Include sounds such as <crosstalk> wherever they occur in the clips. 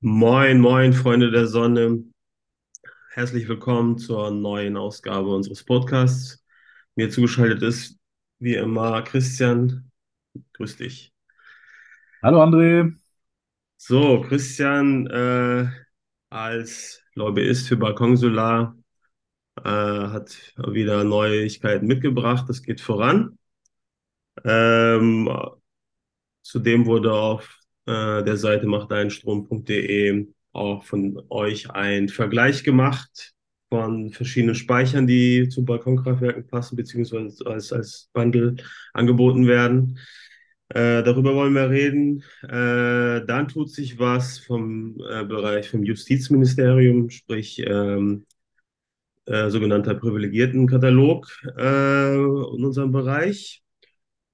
Moin, moin, Freunde der Sonne. Herzlich willkommen zur neuen Ausgabe unseres Podcasts. Mir zugeschaltet ist, wie immer, Christian. Grüß dich. Hallo André. So, Christian, äh, als Lobbyist für Balkon Solar, äh, hat wieder Neuigkeiten mitgebracht. Das geht voran. Ähm, Zudem wurde auf äh, der Seite machteinstrom.de auch von euch ein Vergleich gemacht von verschiedenen Speichern, die zu Balkonkraftwerken passen, beziehungsweise als, als Bundle angeboten werden. Äh, darüber wollen wir reden. Äh, dann tut sich was vom äh, Bereich vom Justizministerium, sprich ähm, äh, sogenannter Privilegiertenkatalog äh, in unserem Bereich.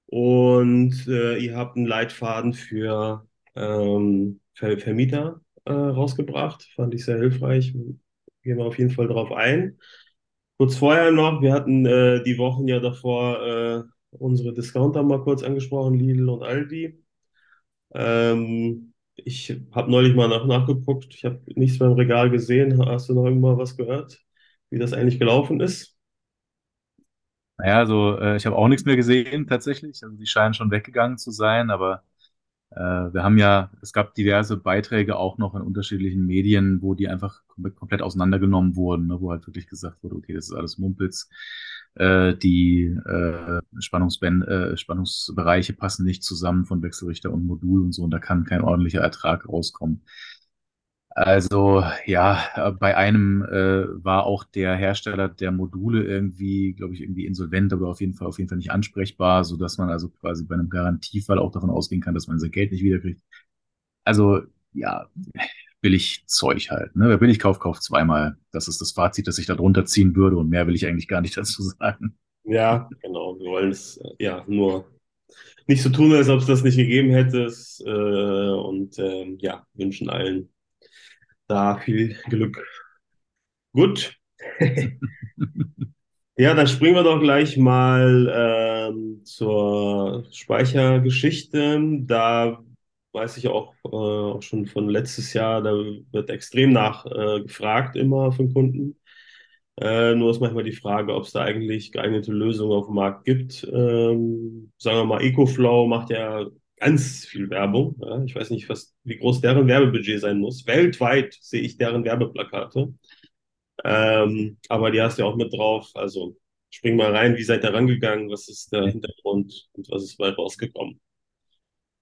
Und ihr habt einen Leitfaden für ähm, Ver Vermieter äh, rausgebracht. Fand ich sehr hilfreich. Gehen wir auf jeden Fall drauf ein. Kurz vorher noch, wir hatten äh, die Wochen ja davor äh, unsere Discounter mal kurz angesprochen, Lidl und Aldi. Ähm, ich habe neulich mal nach, nachgeguckt. Ich habe nichts mehr im Regal gesehen. Hast du noch irgendwann was gehört, wie das eigentlich gelaufen ist? Naja, also äh, ich habe auch nichts mehr gesehen tatsächlich. Also die scheinen schon weggegangen zu sein, aber wir haben ja, es gab diverse Beiträge auch noch in unterschiedlichen Medien, wo die einfach kom komplett auseinandergenommen wurden, ne, wo halt wirklich gesagt wurde, okay, das ist alles Mumpitz. Äh, die äh, äh, Spannungsbereiche passen nicht zusammen von Wechselrichter und Modul und so, und da kann kein ordentlicher Ertrag rauskommen. Also ja, äh, bei einem äh, war auch der Hersteller der Module irgendwie, glaube ich, irgendwie insolvent, aber auf jeden Fall auf jeden Fall nicht ansprechbar, so dass man also quasi bei einem Garantiefall auch davon ausgehen kann, dass man sein Geld nicht wiederkriegt. Also ja, billig Zeug halt. Ne? Wer billig kauft, kauft zweimal. Das ist das Fazit, das ich da drunter ziehen würde und mehr will ich eigentlich gar nicht <laughs> dazu sagen. Ja, genau. Wir wollen es äh, ja nur nicht so tun, als ob es das nicht gegeben hätte. Äh, und ähm, ja, wünschen allen da viel Glück. Gut. <laughs> Ja, dann springen wir doch gleich mal ähm, zur Speichergeschichte. Da weiß ich auch, äh, auch schon von letztes Jahr, da wird extrem nachgefragt äh, immer von Kunden. Äh, nur ist manchmal die Frage, ob es da eigentlich geeignete Lösungen auf dem Markt gibt. Ähm, sagen wir mal, EcoFlow macht ja ganz viel Werbung. Ja? Ich weiß nicht, was, wie groß deren Werbebudget sein muss. Weltweit sehe ich deren Werbeplakate. Ähm, aber die hast du ja auch mit drauf. Also spring mal rein, wie seid ihr rangegangen? Was ist der Hintergrund und was ist bei rausgekommen?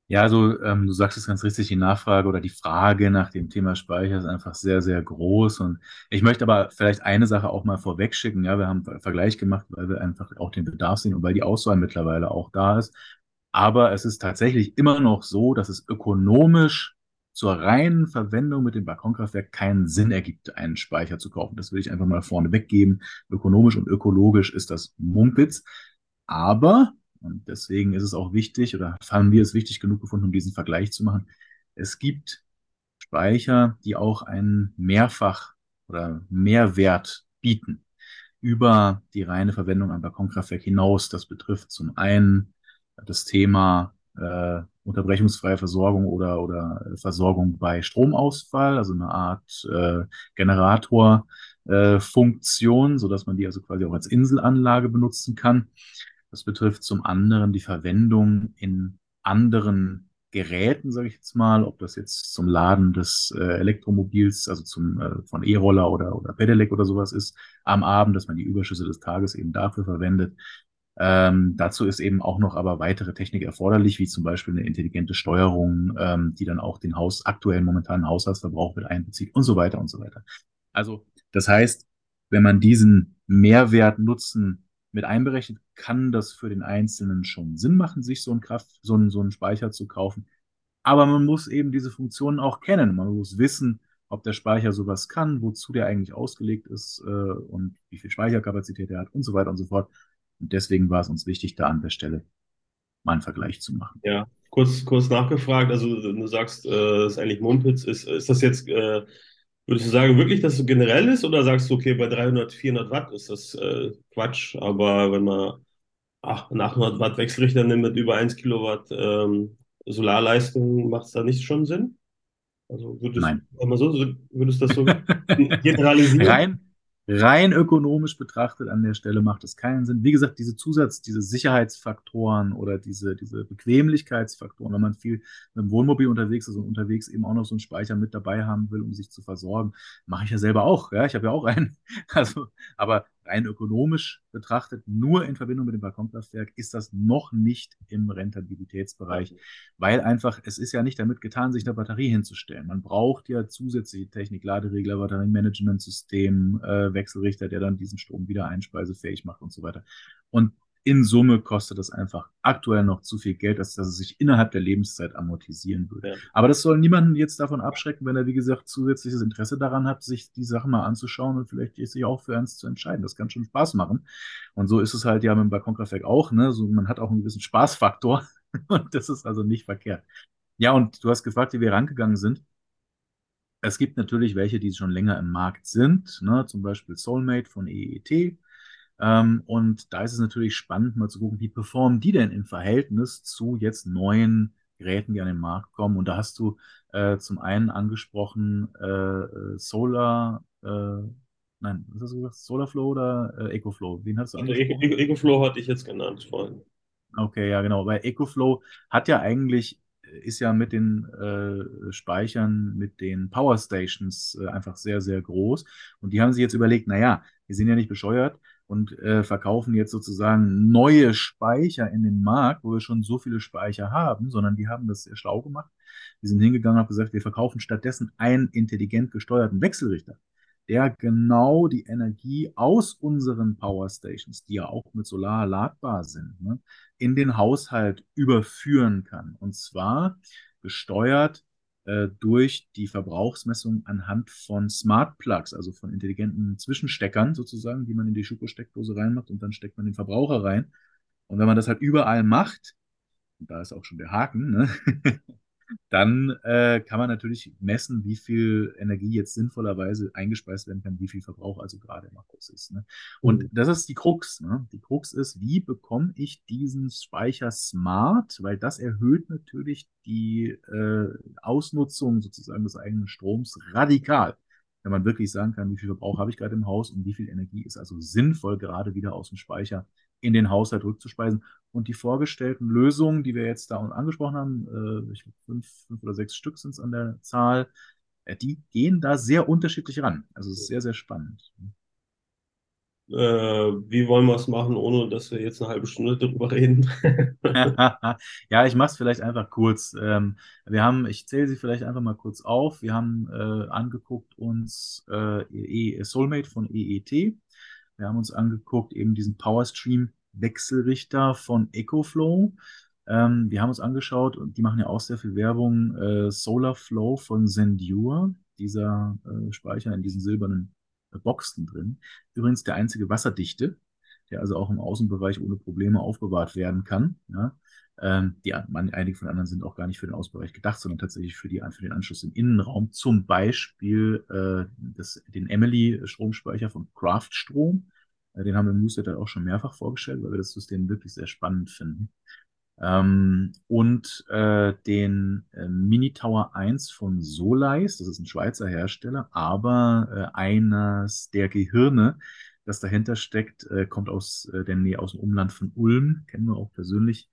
Ja, also ähm, du sagst es ganz richtig, die Nachfrage oder die Frage nach dem Thema Speicher ist einfach sehr, sehr groß. Und ich möchte aber vielleicht eine Sache auch mal vorwegschicken. Ja, wir haben einen Vergleich gemacht, weil wir einfach auch den Bedarf sehen und weil die Auswahl mittlerweile auch da ist. Aber es ist tatsächlich immer noch so, dass es ökonomisch zur reinen Verwendung mit dem Balkonkraftwerk keinen Sinn ergibt, einen Speicher zu kaufen. Das will ich einfach mal vorne weggeben. Ökonomisch und ökologisch ist das Mumpitz. Aber und deswegen ist es auch wichtig, oder haben wir es wichtig genug gefunden, um diesen Vergleich zu machen. Es gibt Speicher, die auch einen Mehrfach- oder Mehrwert bieten über die reine Verwendung am Balkonkraftwerk hinaus. Das betrifft zum einen das Thema äh, unterbrechungsfreie Versorgung oder, oder Versorgung bei Stromausfall, also eine Art äh, Generatorfunktion, äh, sodass man die also quasi auch als Inselanlage benutzen kann. Das betrifft zum anderen die Verwendung in anderen Geräten, sage ich jetzt mal, ob das jetzt zum Laden des äh, Elektromobils, also zum äh, von E-Roller oder oder Pedelec oder sowas ist, am Abend, dass man die Überschüsse des Tages eben dafür verwendet. Ähm, dazu ist eben auch noch aber weitere Technik erforderlich, wie zum Beispiel eine intelligente Steuerung, ähm, die dann auch den Haus aktuellen momentanen Haushaltsverbrauch mit einbezieht und so weiter und so weiter. Also das heißt, wenn man diesen Mehrwert nutzen mit einberechnet, kann das für den Einzelnen schon Sinn machen, sich so einen Kraft, so einen, so einen Speicher zu kaufen. Aber man muss eben diese Funktionen auch kennen. Man muss wissen, ob der Speicher sowas kann, wozu der eigentlich ausgelegt ist äh, und wie viel Speicherkapazität er hat und so weiter und so fort. Und deswegen war es uns wichtig, da an der Stelle mal einen Vergleich zu machen. Ja, kurz, kurz nachgefragt. Also du sagst, äh, es ist eigentlich Mumpitz. Ist, ist das jetzt äh, Würdest du sagen, wirklich, dass es so generell ist oder sagst du, okay, bei 300, 400 Watt ist das äh, Quatsch, aber wenn man ach, einen 800 Watt Wechselrichter nimmt mit über 1 Kilowatt ähm, Solarleistung, macht es da nicht schon Sinn? Also würdest, Nein. mal so, würdest du das so <laughs> generalisieren? Rein, rein ökonomisch betrachtet an der Stelle macht es keinen Sinn. Wie gesagt, diese Zusatz, diese Sicherheitsfaktoren oder diese, diese Bequemlichkeitsfaktoren, wenn man viel mit dem Wohnmobil unterwegs ist und unterwegs eben auch noch so einen Speicher mit dabei haben will, um sich zu versorgen, mache ich ja selber auch. Ja, ich habe ja auch einen. <laughs> Also, aber rein ökonomisch betrachtet, nur in Verbindung mit dem Balkonkraftwerk, ist das noch nicht im Rentabilitätsbereich, weil einfach, es ist ja nicht damit getan, sich eine Batterie hinzustellen. Man braucht ja zusätzliche Technik, Laderegler, Batteriemanagementsystem, äh, Wechselrichter, der dann diesen Strom wieder einspeisefähig macht und so weiter. Und in Summe kostet das einfach aktuell noch zu viel Geld, als dass es sich innerhalb der Lebenszeit amortisieren würde. Ja. Aber das soll niemanden jetzt davon abschrecken, wenn er, wie gesagt, zusätzliches Interesse daran hat, sich die Sachen mal anzuschauen und vielleicht sich auch für eins zu entscheiden. Das kann schon Spaß machen. Und so ist es halt ja mit dem Balkonkraftwerk auch. Ne? So, man hat auch einen gewissen Spaßfaktor <laughs> und das ist also nicht verkehrt. Ja, und du hast gefragt, wie wir rangegangen sind. Es gibt natürlich welche, die schon länger im Markt sind, ne? zum Beispiel Soulmate von EET und da ist es natürlich spannend, mal zu gucken, wie performen die denn im Verhältnis zu jetzt neuen Geräten, die an den Markt kommen. Und da hast du äh, zum einen angesprochen äh, Solar, äh, nein, was hast du gesagt? Solarflow oder äh, EcoFlow? Wen hast du angesprochen? Also EcoFlow hatte ich jetzt genannt vorhin. Okay, ja, genau. Weil EcoFlow hat ja eigentlich ist ja mit den äh, Speichern, mit den Power Stations äh, einfach sehr, sehr groß. Und die haben sich jetzt überlegt, naja, wir sind ja nicht bescheuert, und äh, verkaufen jetzt sozusagen neue Speicher in den Markt, wo wir schon so viele Speicher haben, sondern die haben das sehr schlau gemacht. Die sind hingegangen und haben gesagt, wir verkaufen stattdessen einen intelligent gesteuerten Wechselrichter, der genau die Energie aus unseren Power Stations, die ja auch mit Solar ladbar sind, ne, in den Haushalt überführen kann. Und zwar gesteuert äh, durch die Verbrauchsmessung anhand von Smart Plugs, also von intelligenten Zwischensteckern sozusagen, die man in die Schuko-Steckdose reinmacht und dann steckt man den Verbraucher rein. Und wenn man das halt überall macht, und da ist auch schon der Haken, ne? <laughs> dann äh, kann man natürlich messen, wie viel Energie jetzt sinnvollerweise eingespeist werden kann, wie viel Verbrauch also gerade im Haus ist. Ne? Und mhm. das ist die Krux. Ne? Die Krux ist, wie bekomme ich diesen Speicher smart, weil das erhöht natürlich die äh, Ausnutzung sozusagen des eigenen Stroms radikal. Wenn man wirklich sagen kann, wie viel Verbrauch habe ich gerade im Haus und wie viel Energie ist also sinnvoll gerade wieder aus dem Speicher in den Haushalt rückzuspeisen. Und die vorgestellten Lösungen, die wir jetzt da angesprochen haben, äh, ich, fünf, fünf oder sechs Stück sind es an der Zahl, äh, die gehen da sehr unterschiedlich ran. Also es ist sehr, sehr spannend. Äh, wie wollen wir es machen, ohne dass wir jetzt eine halbe Stunde darüber reden? <laughs> <laughs> ja, ich mache es vielleicht einfach kurz. Ähm, wir haben, ich zähle sie vielleicht einfach mal kurz auf. Wir haben äh, angeguckt uns äh, e Soulmate von EET. Wir haben uns angeguckt eben diesen Powerstream Wechselrichter von EcoFlow. Ähm, wir haben uns angeschaut und die machen ja auch sehr viel Werbung. Äh, Solarflow von Zendure, dieser äh, Speicher in diesen silbernen äh, Boxen drin. Übrigens der einzige wasserdichte, der also auch im Außenbereich ohne Probleme aufbewahrt werden kann. Ja. Ähm, die, man, einige von anderen sind auch gar nicht für den Außenbereich gedacht, sondern tatsächlich für, die, für den Anschluss im Innenraum. Zum Beispiel äh, das, den Emily-Stromspeicher von Craftstrom. Äh, den haben wir im Newsletter auch schon mehrfach vorgestellt, weil wir das System wirklich sehr spannend finden. Ähm, und äh, den äh, Mini Tower 1 von Soleis, das ist ein Schweizer Hersteller, aber äh, eines der Gehirne, das dahinter steckt, äh, kommt aus äh, der Nähe, aus dem Umland von Ulm, kennen wir auch persönlich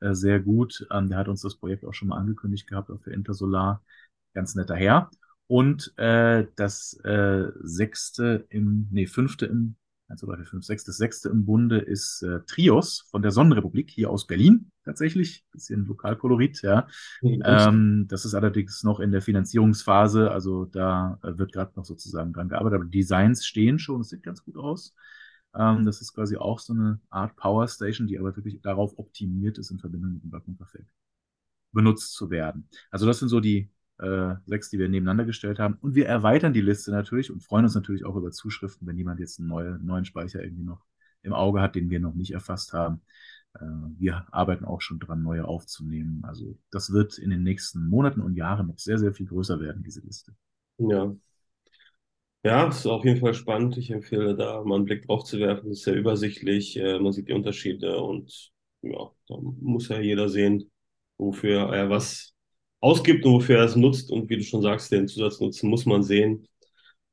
äh, sehr gut. Ähm, der hat uns das Projekt auch schon mal angekündigt gehabt auf der Intersolar. Ganz netter Herr. Und äh, das äh, sechste im, nee, fünfte im 1, 2, 3, 4, 5, 6. Das sechste im Bunde ist äh, Trios von der Sonnenrepublik, hier aus Berlin tatsächlich. Bisschen Lokalkolorit, ja. Mhm. Ähm, das ist allerdings noch in der Finanzierungsphase, also da äh, wird gerade noch sozusagen dran gearbeitet, aber Designs stehen schon, es sieht ganz gut aus. Ähm, das ist quasi auch so eine Art Power Station, die aber wirklich darauf optimiert ist, in Verbindung mit dem Balkonkraftwerk benutzt zu werden. Also das sind so die äh, sechs, die wir nebeneinander gestellt haben. Und wir erweitern die Liste natürlich und freuen uns natürlich auch über Zuschriften, wenn jemand jetzt einen neue, neuen Speicher irgendwie noch im Auge hat, den wir noch nicht erfasst haben. Äh, wir arbeiten auch schon dran, neue aufzunehmen. Also das wird in den nächsten Monaten und Jahren noch sehr, sehr viel größer werden, diese Liste. Ja. Ja, ist auf jeden Fall spannend. Ich empfehle da mal einen Blick drauf zu werfen. Das ist sehr übersichtlich. Äh, man sieht die Unterschiede und ja, da muss ja jeder sehen, wofür er was ausgibt und wofür er es nutzt. Und wie du schon sagst, den Zusatznutzen muss man sehen.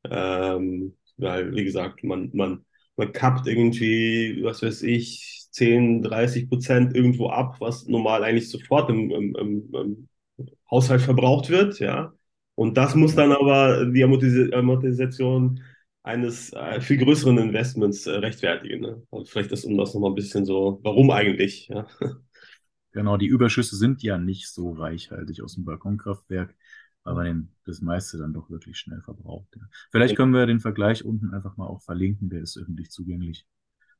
Ähm, weil, wie gesagt, man, man, man kappt irgendwie, was weiß ich, 10, 30 Prozent irgendwo ab, was normal eigentlich sofort im, im, im, im Haushalt verbraucht wird, ja. Und das muss dann aber die Amortis Amortisation eines äh, viel größeren Investments äh, rechtfertigen. Ne? Also vielleicht ist um das nochmal ein bisschen so, warum eigentlich? Ja? <laughs> Genau, die Überschüsse sind ja nicht so reichhaltig aus dem Balkonkraftwerk, weil man den, das meiste dann doch wirklich schnell verbraucht. Ja. Vielleicht können wir den Vergleich unten einfach mal auch verlinken, der ist öffentlich zugänglich.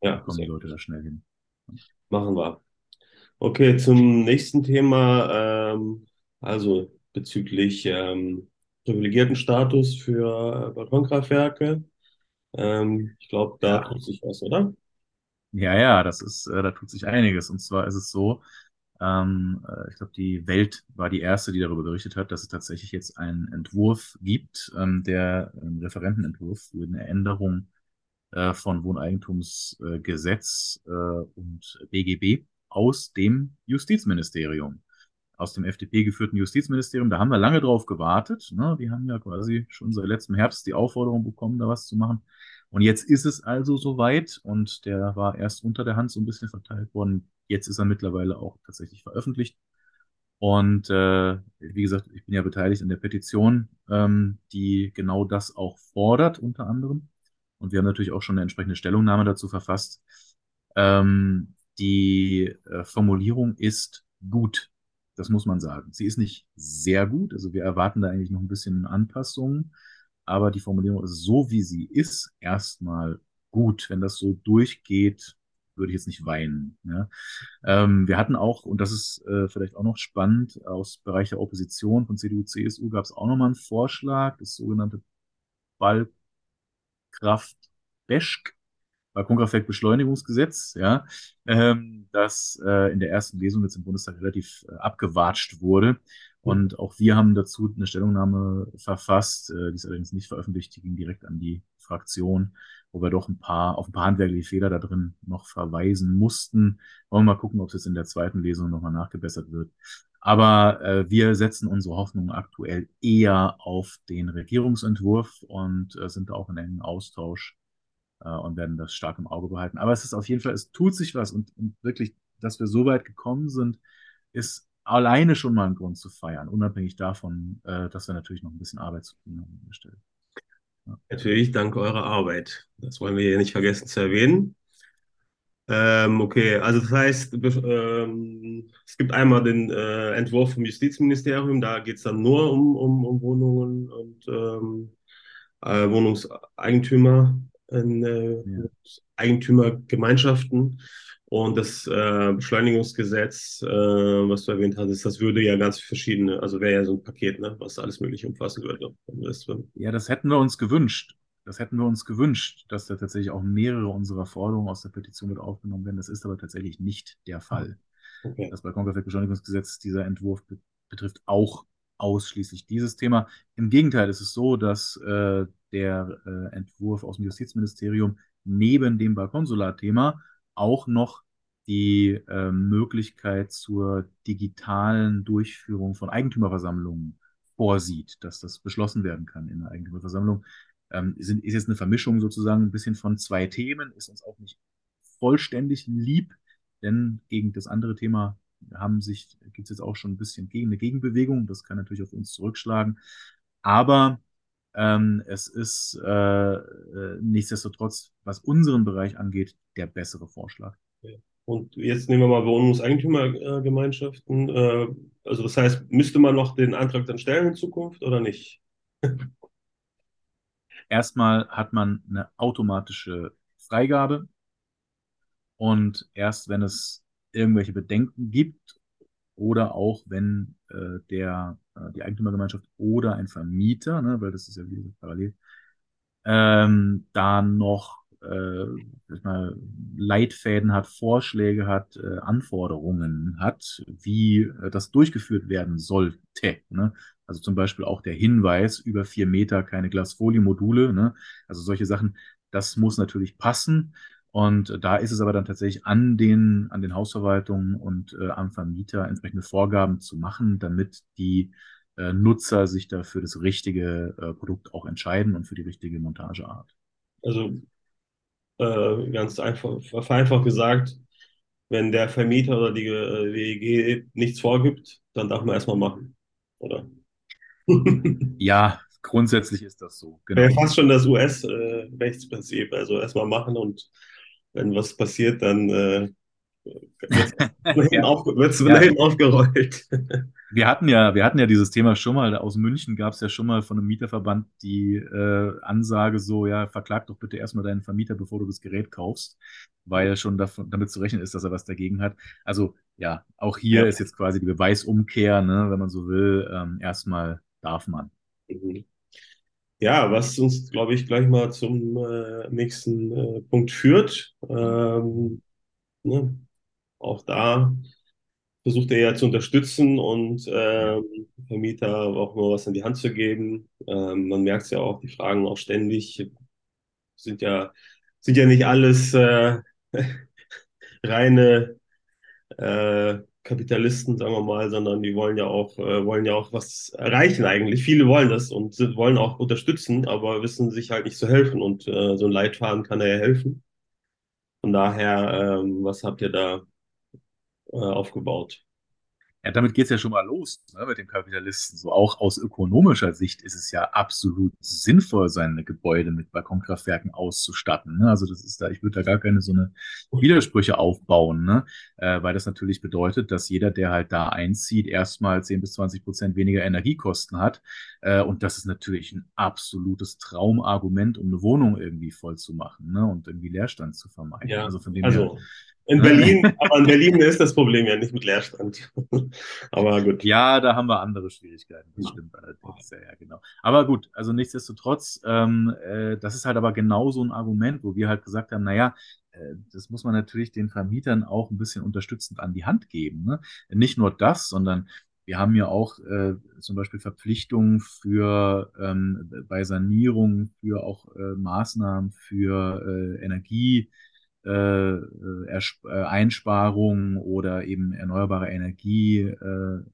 Ja, kommen die Leute da schnell hin. Machen wir. Okay, zum nächsten Thema, ähm, also bezüglich ähm, privilegierten Status für äh, Balkonkraftwerke. Ähm, ich glaube, da Ja, tut sich was, oder? ja, ja, das ist, äh, da tut sich einiges. Und zwar ist es so, ähm, äh, ich glaube, die Welt war die erste, die darüber berichtet hat, dass es tatsächlich jetzt einen Entwurf gibt, ähm, der ein Referentenentwurf für eine Änderung von Wohneigentumsgesetz äh, und BGB aus dem Justizministerium, aus dem FDP geführten Justizministerium. Da haben wir lange drauf gewartet. Ne? Die haben ja quasi schon seit letztem Herbst die Aufforderung bekommen, da was zu machen. Und jetzt ist es also soweit und der war erst unter der Hand so ein bisschen verteilt worden. Jetzt ist er mittlerweile auch tatsächlich veröffentlicht. Und äh, wie gesagt, ich bin ja beteiligt an der Petition, ähm, die genau das auch fordert, unter anderem. Und wir haben natürlich auch schon eine entsprechende Stellungnahme dazu verfasst. Ähm, die äh, Formulierung ist gut, das muss man sagen. Sie ist nicht sehr gut, also wir erwarten da eigentlich noch ein bisschen Anpassungen, aber die Formulierung ist so, wie sie ist, erstmal gut. Wenn das so durchgeht, würde ich jetzt nicht weinen. Ja? Ähm, wir hatten auch, und das ist äh, vielleicht auch noch spannend, aus Bereich der Opposition von CDU, CSU gab es auch nochmal einen Vorschlag, das sogenannte Ballkraft-Beschk, Balkonkraftwerkbeschleunigungsgesetz, ja, ähm, das äh, in der ersten Lesung jetzt im Bundestag relativ äh, abgewatscht wurde. Und auch wir haben dazu eine Stellungnahme verfasst, äh, die ist allerdings nicht veröffentlicht, die ging direkt an die Fraktion, wo wir doch ein paar, auf ein paar handwerkliche Fehler da drin noch verweisen mussten. Wollen wir mal gucken, ob es jetzt in der zweiten Lesung nochmal nachgebessert wird. Aber äh, wir setzen unsere Hoffnung aktuell eher auf den Regierungsentwurf und äh, sind auch in engem Austausch und werden das stark im Auge behalten. Aber es ist auf jeden Fall, es tut sich was und, und wirklich, dass wir so weit gekommen sind, ist alleine schon mal ein Grund zu feiern, unabhängig davon, äh, dass wir natürlich noch ein bisschen Arbeit zu tun haben. Ja. Natürlich dank eurer Arbeit. Das wollen wir hier nicht vergessen zu erwähnen. Ähm, okay, also das heißt, ähm, es gibt einmal den äh, Entwurf vom Justizministerium, da geht es dann nur um, um, um Wohnungen und ähm, äh, Wohnungseigentümer, in, äh, Ja. Eigentümergemeinschaften. Und das äh, Beschleunigungsgesetz, äh, was du erwähnt hattest, das würde ja ganz verschiedene, also wäre ja so ein Paket, ne, was alles Mögliche umfassen würde. Ja, das hätten wir uns gewünscht. Das hätten wir uns gewünscht, dass da tatsächlich auch mehrere unserer Forderungen aus der Petition mit aufgenommen werden. Das ist aber tatsächlich nicht der Fall. Okay. Das Balkonkraftwerkbeschleunigungsgesetz, dieser Entwurf be betrifft auch ausschließlich dieses Thema. Im Gegenteil, es ist so, dass äh, der äh, Entwurf aus dem Justizministerium neben dem Balkonsolar-Thema auch noch die äh, Möglichkeit zur digitalen Durchführung von Eigentümerversammlungen vorsieht, dass das beschlossen werden kann in der Eigentümerversammlung. Ähm, sind, ist jetzt eine Vermischung sozusagen ein bisschen von zwei Themen, ist uns auch nicht vollständig lieb, denn gegen das andere Thema haben sich, gibt es jetzt auch schon ein bisschen gegen, eine Gegenbewegung. Das kann natürlich auf uns zurückschlagen. Aber ähm, es ist äh, äh, nichtsdestotrotz, was unseren Bereich angeht, der bessere Vorschlag. Und jetzt nehmen wir mal Wohnungseigentümergemeinschaften. Äh, also das heißt, müsste man noch den Antrag dann stellen in Zukunft oder nicht? <laughs> Erstmal hat man eine automatische Freigabe und erst wenn es irgendwelche Bedenken gibt oder auch wenn äh, der, äh, die Eigentümergemeinschaft oder ein Vermieter, ne, weil das ist ja wieder parallel, ähm, da noch äh, mal, Leitfäden hat, Vorschläge hat, äh, Anforderungen hat, wie äh, das durchgeführt werden sollte. Ne? Also zum Beispiel auch der Hinweis, über vier Meter keine Glasfoliemodule. Ne? Also solche Sachen, das muss natürlich passen. Und da ist es aber dann tatsächlich an den, an den Hausverwaltungen und äh, am Vermieter entsprechende Vorgaben zu machen, damit die äh, Nutzer sich da für das richtige äh, Produkt auch entscheiden und für die richtige Montageart. Also äh, ganz einfach, vereinfacht gesagt, wenn der Vermieter oder die äh, WEG nichts vorgibt, dann darf man erstmal machen, oder? <laughs> Ja, grundsätzlich ist das so. Wäre Genau. fast schon das US-Rechtsprinzip. Also erstmal machen und wenn was passiert, dann äh, wird es <laughs> Ja, auf, ja. aufgerollt. <laughs> Wir hatten ja, wir hatten ja dieses Thema schon mal. Aus München gab es ja schon mal von einem Mieterverband die äh, Ansage so, ja, verklag doch bitte erstmal deinen Vermieter, bevor du das Gerät kaufst, weil schon davon, damit zu rechnen ist, dass er was dagegen hat. Also ja, auch hier Ja. ist jetzt quasi die Beweisumkehr, ne, wenn man so will. Ähm, erstmal darf man. Mhm. Ja, was uns, glaube ich, gleich mal zum äh, nächsten äh, Punkt führt. Ähm, ne? Auch da versucht er ja zu unterstützen und ähm, Vermieter auch nur was in die Hand zu geben. Ähm, man merkt es ja auch, die fragen auch ständig, sind ja, sind ja nicht alles äh, <laughs> reine äh, Kapitalisten, sagen wir mal, sondern die wollen ja auch, äh, wollen ja auch was erreichen eigentlich. Viele wollen das und sind, wollen auch unterstützen, aber wissen sich halt nicht zu helfen. Und äh, so ein Leitfaden kann da ja helfen. Von daher, ähm, was habt ihr da äh, aufgebaut? Ja, damit geht's ja schon mal los, ne, mit dem Kapitalisten. So auch aus ökonomischer Sicht ist es ja absolut sinnvoll, seine Gebäude mit Balkonkraftwerken auszustatten. Ne? Also das ist da, ich würde da gar keine so eine Widersprüche aufbauen, ne? Äh, weil das natürlich bedeutet, dass jeder, der halt da einzieht, erstmal 10 bis 20 Prozent weniger Energiekosten hat. Äh, und das ist natürlich ein absolutes Traumargument, um eine Wohnung irgendwie voll zu machen, ne? Und irgendwie Leerstand zu vermeiden. Ja, Also von dem her. In? Berlin, aber in Berlin ist das Problem ja nicht mit Leerstand. <laughs> Aber gut. Ja, da haben wir andere Schwierigkeiten. Das stimmt allerdings. Ja, ja, genau. Aber gut, also nichtsdestotrotz, ähm, äh, das ist halt aber genau so ein Argument, wo wir halt gesagt haben, naja, äh, das muss man natürlich den Vermietern auch ein bisschen unterstützend an die Hand geben. Ne? Nicht nur das, sondern wir haben ja auch äh, zum Beispiel Verpflichtungen für ähm, bei Sanierung, für auch äh, Maßnahmen für äh, Energie äh, äh, äh, Einsparungen oder eben erneuerbare Energieprojekte,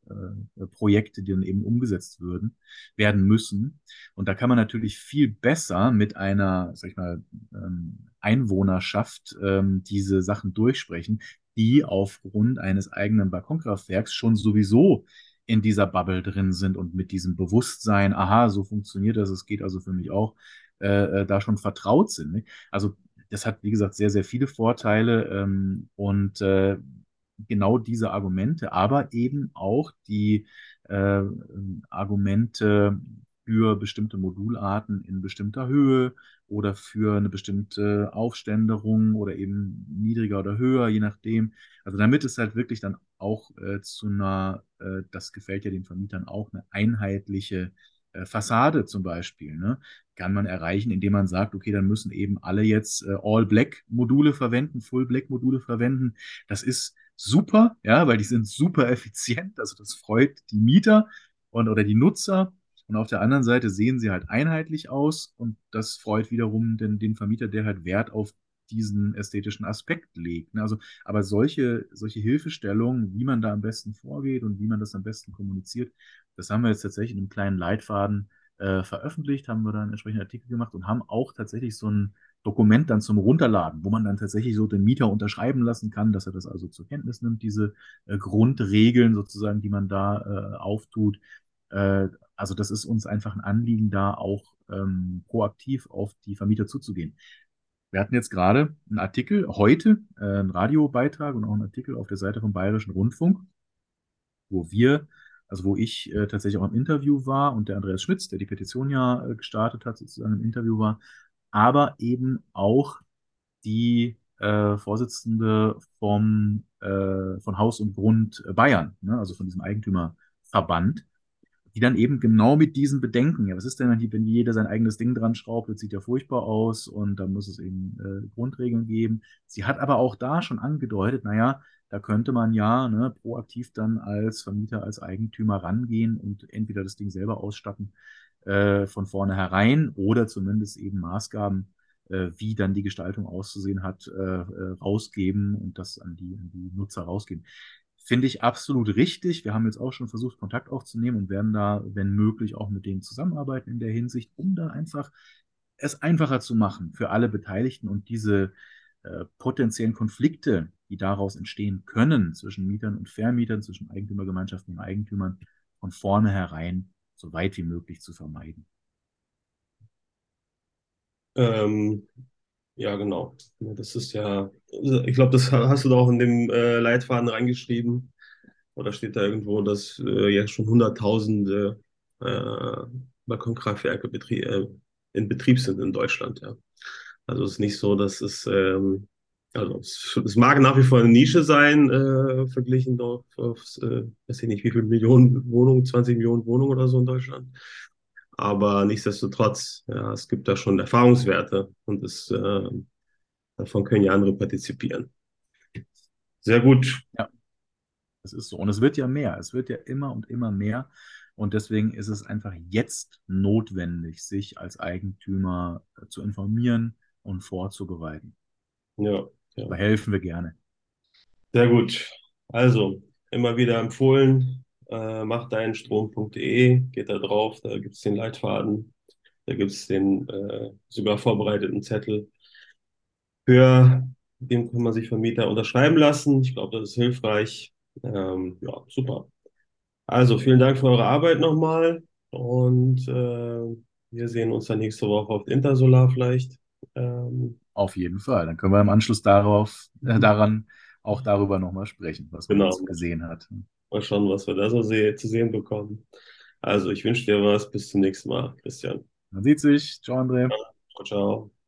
äh, Projekte, die dann eben umgesetzt würden, werden müssen. Und da kann man natürlich viel besser mit einer, sag ich mal, ähm, Einwohnerschaft ähm, diese Sachen durchsprechen, die aufgrund eines eigenen Balkonkraftwerks schon sowieso in dieser Bubble drin sind und mit diesem Bewusstsein, aha, so funktioniert das, es geht also für mich auch, äh, da schon vertraut sind. Ne? Also das hat, wie gesagt, sehr, sehr viele Vorteile ähm, und äh, genau diese Argumente, aber eben auch die äh, Argumente für bestimmte Modularten in bestimmter Höhe oder für eine bestimmte Aufständerung oder eben niedriger oder höher, je nachdem. Also damit es halt wirklich dann auch äh, zu einer, äh, das gefällt ja den Vermietern auch, eine einheitliche äh, Fassade zum Beispiel, ne, kann man erreichen, indem man sagt, okay, dann müssen eben alle jetzt äh, All-Black-Module verwenden, Full-Black-Module verwenden. Das ist super, ja, weil die sind super effizient. Also das freut die Mieter und oder die Nutzer. Und auf der anderen Seite sehen sie halt einheitlich aus und das freut wiederum den, den Vermieter, der halt Wert auf diesen ästhetischen Aspekt legt. Ne? Also, aber solche, solche Hilfestellungen, wie man da am besten vorgeht und wie man das am besten kommuniziert, das haben wir jetzt tatsächlich in einem kleinen Leitfaden äh, veröffentlicht, haben wir dann entsprechende Artikel gemacht und haben auch tatsächlich so ein Dokument dann zum Runterladen, wo man dann tatsächlich so den Mieter unterschreiben lassen kann, dass er das also zur Kenntnis nimmt, diese äh, Grundregeln sozusagen, die man da äh, auftut. Äh, also das ist uns einfach ein Anliegen, da auch ähm, proaktiv auf die Vermieter zuzugehen. Wir hatten jetzt gerade einen Artikel, heute äh, einen Radiobeitrag und auch einen Artikel auf der Seite vom Bayerischen Rundfunk, wo wir, also wo ich äh, tatsächlich auch im Interview war und der Andreas Schmitz, der die Petition ja äh, gestartet hat, sozusagen im Interview war, aber eben auch die äh, Vorsitzende vom, äh, von Haus und Grund Bayern, ne, also von diesem Eigentümerverband, die dann eben genau mit diesen Bedenken, ja, was ist denn, wenn jeder sein eigenes Ding dran schraubt, das sieht ja furchtbar aus und dann muss es eben äh, Grundregeln geben. Sie hat aber auch da schon angedeutet, naja, da könnte man ja ne, proaktiv dann als Vermieter, als Eigentümer rangehen und entweder das Ding selber ausstatten äh, von vornherein oder zumindest eben Maßgaben äh, wie dann die Gestaltung auszusehen hat, äh, äh, rausgeben und das an die, an die Nutzer rausgeben. Finde ich absolut richtig. Wir haben jetzt auch schon versucht, Kontakt aufzunehmen und werden da, wenn möglich, auch mit denen zusammenarbeiten in der Hinsicht, um da einfach es einfacher zu machen für alle Beteiligten und diese äh, potenziellen Konflikte, die daraus entstehen können zwischen Mietern und Vermietern, zwischen Eigentümergemeinschaften und Eigentümern, von vornherein so weit wie möglich zu vermeiden. Ähm, ja, genau. Das ist ja, ich glaube, das hast du da auch in dem äh, Leitfaden reingeschrieben. Oder steht da irgendwo, dass äh, ja schon Hunderttausende äh, Balkonkraftwerke betrie äh, in Betrieb sind in Deutschland, ja. Also es ist nicht so, dass es, ähm, also es, es, mag nach wie vor eine Nische sein, äh, verglichen auf äh, weiß ich nicht, wie viele Millionen Wohnungen, 20 Millionen Wohnungen oder so in Deutschland. Aber nichtsdestotrotz, ja, es gibt da schon Erfahrungswerte und es, äh, davon können ja andere partizipieren. Sehr gut. Ja, das ist so. Und es wird ja mehr. Es wird ja immer und immer mehr. Und deswegen ist es einfach jetzt notwendig, sich als Eigentümer äh, zu informieren und vorzubereiten. Ja, ja. Da helfen wir gerne. Sehr gut. Also, immer wieder empfohlen, äh, machtdeinstrom.de, geht da drauf, da gibt es den Leitfaden, da gibt es den äh, sogar vorbereiteten Zettel. Für den kann man sich vom Mieter unterschreiben lassen. Ich glaube, das ist hilfreich. Ähm, ja, super. Also vielen Dank für eure Arbeit nochmal und äh, wir sehen uns dann nächste Woche auf Intersolar vielleicht. Ähm, auf jeden Fall. Dann können wir im Anschluss darauf, äh, daran auch darüber nochmal sprechen, was man genau. gesehen hat. Mal schauen, was wir da so se zu sehen bekommen. Also ich wünsche dir was. Bis zum nächsten Mal, Christian. Man sieht sich. Ciao, André. Ciao, ciao.